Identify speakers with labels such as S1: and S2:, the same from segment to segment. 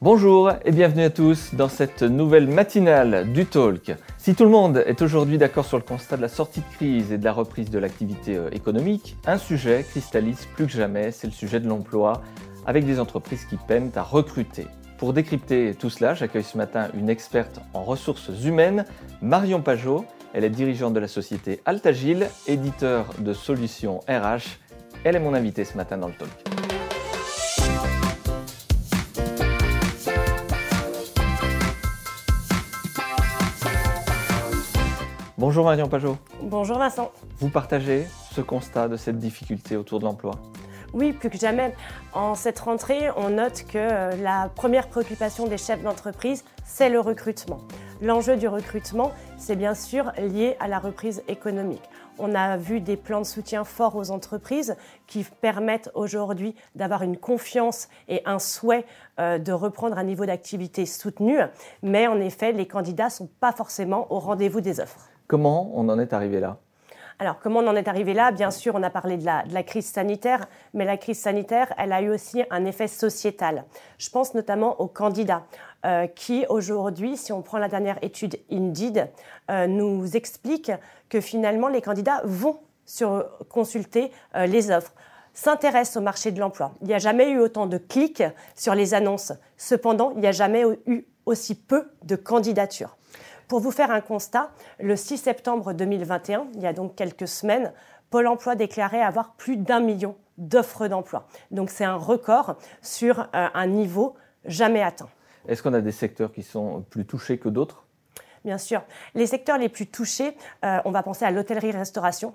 S1: Bonjour et bienvenue à tous dans cette nouvelle matinale du Talk. Si tout le monde est aujourd'hui d'accord sur le constat de la sortie de crise et de la reprise de l'activité euh, économique, un sujet cristallise plus que jamais, c'est le sujet de l'emploi, avec des entreprises qui peinent à recruter. Pour décrypter tout cela, j'accueille ce matin une experte en ressources humaines, Marion Pajot. Elle est dirigeante de la société Altagile, éditeur de solutions RH. Elle est mon invitée ce matin dans le Talk. Bonjour Marion Pajot.
S2: Bonjour Vincent.
S1: Vous partagez ce constat de cette difficulté autour de l'emploi?
S2: Oui, plus que jamais. En cette rentrée, on note que euh, la première préoccupation des chefs d'entreprise, c'est le recrutement. L'enjeu du recrutement, c'est bien sûr lié à la reprise économique. On a vu des plans de soutien forts aux entreprises qui permettent aujourd'hui d'avoir une confiance et un souhait euh, de reprendre un niveau d'activité soutenu. Mais en effet, les candidats ne sont pas forcément au rendez-vous des offres.
S1: Comment on en est arrivé là?
S2: Alors, comment on en est arrivé là? Bien sûr, on a parlé de la, crise sanitaire, mais la crise sanitaire, elle a eu aussi un effet sociétal. Je pense notamment aux candidats euh, qui, aujourd'hui, si on prend la dernière étude Indeed, euh, nous explique que finalement, les candidats vont consulter euh, les offres s'intéressent au marché de l'emploi. Il n'y a jamais eu autant de clics sur les annonces. Cependant, il n'y a jamais eu aussi peu de candidatures. Pour vous faire un constat, le 6 septembre 2021, il y a donc quelques semaines, Pôle Emploi déclarait avoir plus d'un million d'offres d'emploi. Donc c'est un record sur euh, un niveau jamais atteint.
S1: Est-ce qu'on a des secteurs qui sont plus touchés que d'autres?
S2: Bien sûr. Les secteurs les plus touchés, euh, on va penser à l'hôtellerie-restauration.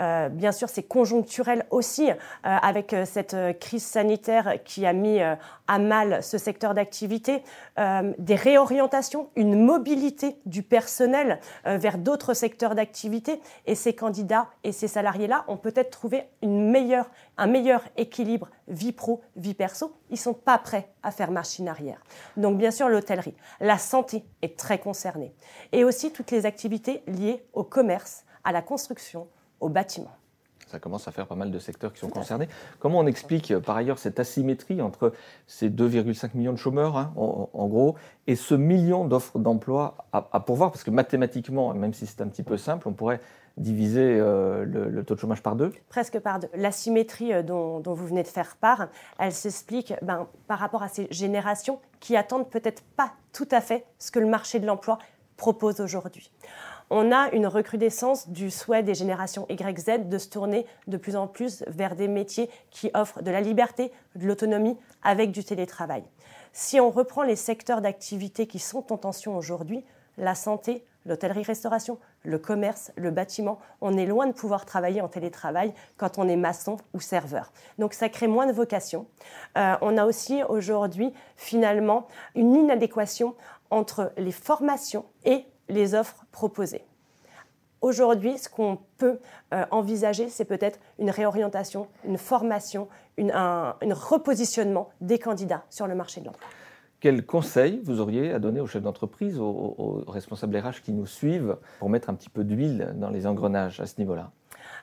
S2: Euh, bien sûr, c'est conjoncturel aussi, euh, avec cette crise sanitaire qui a mis à mal ce secteur d'activité, des réorientations, une mobilité du personnel vers d'autres secteurs d'activité. Et ces candidats et ces salariés-là ont peut-être trouvé une meilleure, un meilleur équilibre vie pro, vie perso. Ils ne sont pas prêts à faire machine arrière. Donc, bien sûr, l'hôtellerie. La santé est très concernée. Et aussi toutes les activités liées au commerce, à la construction, au bâtiment.
S1: Ça commence à faire pas mal de secteurs qui sont concernés. Comment on explique par ailleurs cette asymétrie entre ces 2,5 millions de chômeurs, hein, en, gros, et ce million d'offres d'emploi à, à, pourvoir? Parce que mathématiquement, même si c'est un petit peu simple, on pourrait diviser euh, le, taux de chômage par deux
S2: Presque par deux. L'asymétrie euh, dont, dont, vous venez de faire part, elle s'explique ben, par rapport à ces générations qui attendent peut-être pas tout à fait ce que le marché de l'emploi propose aujourd'hui on a une recrudescence du souhait des générations YZ de se tourner de plus en plus vers des métiers qui offrent de la liberté, de l'autonomie avec du télétravail. Si on reprend les secteurs d'activité qui sont en tension aujourd'hui, la santé, l'hôtellerie-restauration, le commerce, le bâtiment, on est loin de pouvoir travailler en télétravail quand on est maçon ou serveur. Donc ça crée moins de vocations. Euh, on a aussi aujourd'hui finalement une inadéquation entre les formations et les offres proposées. Aujourd'hui, ce qu'on peut euh, envisager, c'est peut-être une réorientation, une formation, un, repositionnement des candidats sur le marché de l'emploi.
S1: Quels conseils vous auriez à donner aux chefs d'entreprise, aux responsables RH qui nous suivent, pour mettre un petit peu d'huile dans les engrenages à ce niveau-là?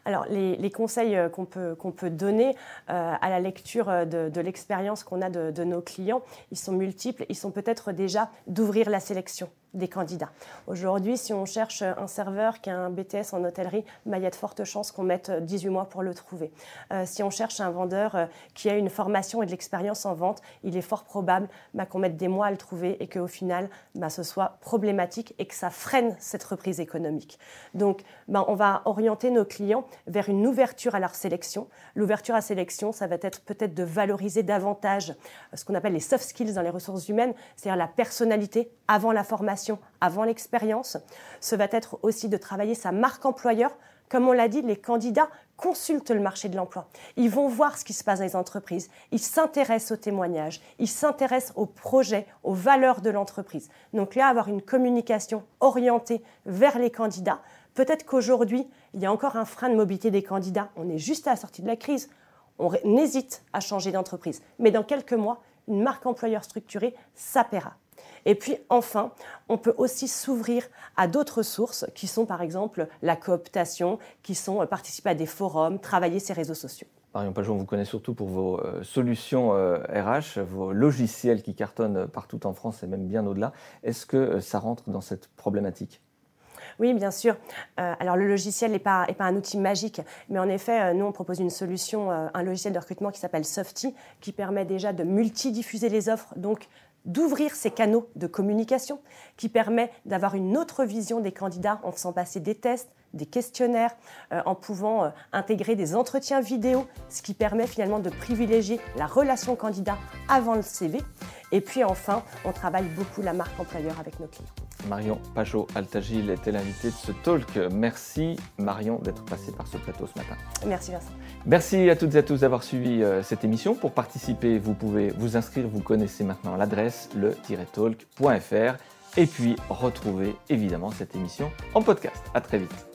S2: Alors, les, conseils euh, qu'on peut, donner euh, à la lecture euh, de, l'expérience qu'on a de, nos clients, ils sont multiples. Ils sont peut-être déjà d'ouvrir la sélection des candidats. Aujourd'hui, si on cherche un serveur qui a un BTS en hôtellerie, bah, il y a de fortes chances qu'on mette 18 mois pour le trouver. si on cherche un vendeur qui a une formation et de l'expérience en vente, il est fort probable bah, qu'on mette des mois à le trouver et qu'au final, bah, ce soit problématique et que ça freine cette reprise économique. Donc, on va orienter nos clients vers une ouverture à leur sélection. L'ouverture à sélection, ça va être peut-être de valoriser davantage ce qu'on appelle les soft skills dans les ressources humaines, c'est-à-dire la personnalité avant la formation, avant l'expérience. Ce va être aussi de travailler sa marque employeur. Comme on l'a dit, les candidats consultent le marché de l'emploi. Ils vont voir ce qui se passe dans les entreprises. Ils s'intéressent aux témoignages. Ils s'intéressent aux projets, aux valeurs de l'entreprise. Donc là, avoir une communication orientée vers les candidats Peut-être qu'aujourd'hui, il y a encore un frein de mobilité des candidats. On est juste à la sortie de la crise. On hésite à changer d'entreprise. Mais dans quelques mois, une marque employeur structurée, ça paiera. Et puis enfin, on peut aussi s'ouvrir à d'autres sources qui sont par exemple la cooptation, qui sont euh, participer à des forums, travailler ses réseaux sociaux.
S1: Marion Pajot, on vous connaît surtout pour vos euh, solutions RH, vos logiciels qui cartonnent partout en France et même bien au-delà. Est-ce que ça rentre dans cette problématique?
S2: Oui, bien sûr. Euh, alors le logiciel n'est pas, un outil magique, mais en effet, euh, nous, on propose une solution, euh, un logiciel de recrutement qui s'appelle Softy, qui permet déjà de multidiffuser les offres, donc d'ouvrir ces canaux de communication, qui permet d'avoir une autre vision des candidats en faisant passer des tests, des questionnaires, en pouvant intégrer des entretiens vidéo, ce qui permet finalement de privilégier la relation candidat avant le CV. Et puis enfin, on travaille beaucoup la marque employeur avec nos clients.
S1: Marion Pajot-Altagil était l'invité de ce talk. Merci Marion d'être passée par ce plateau ce matin.
S2: Merci Vincent.
S1: Merci à toutes et à tous d'avoir suivi euh, cette émission. Pour participer, vous pouvez vous inscrire. Vous connaissez maintenant l'adresse le-talk.fr et puis retrouver évidemment cette émission en podcast. À très vite.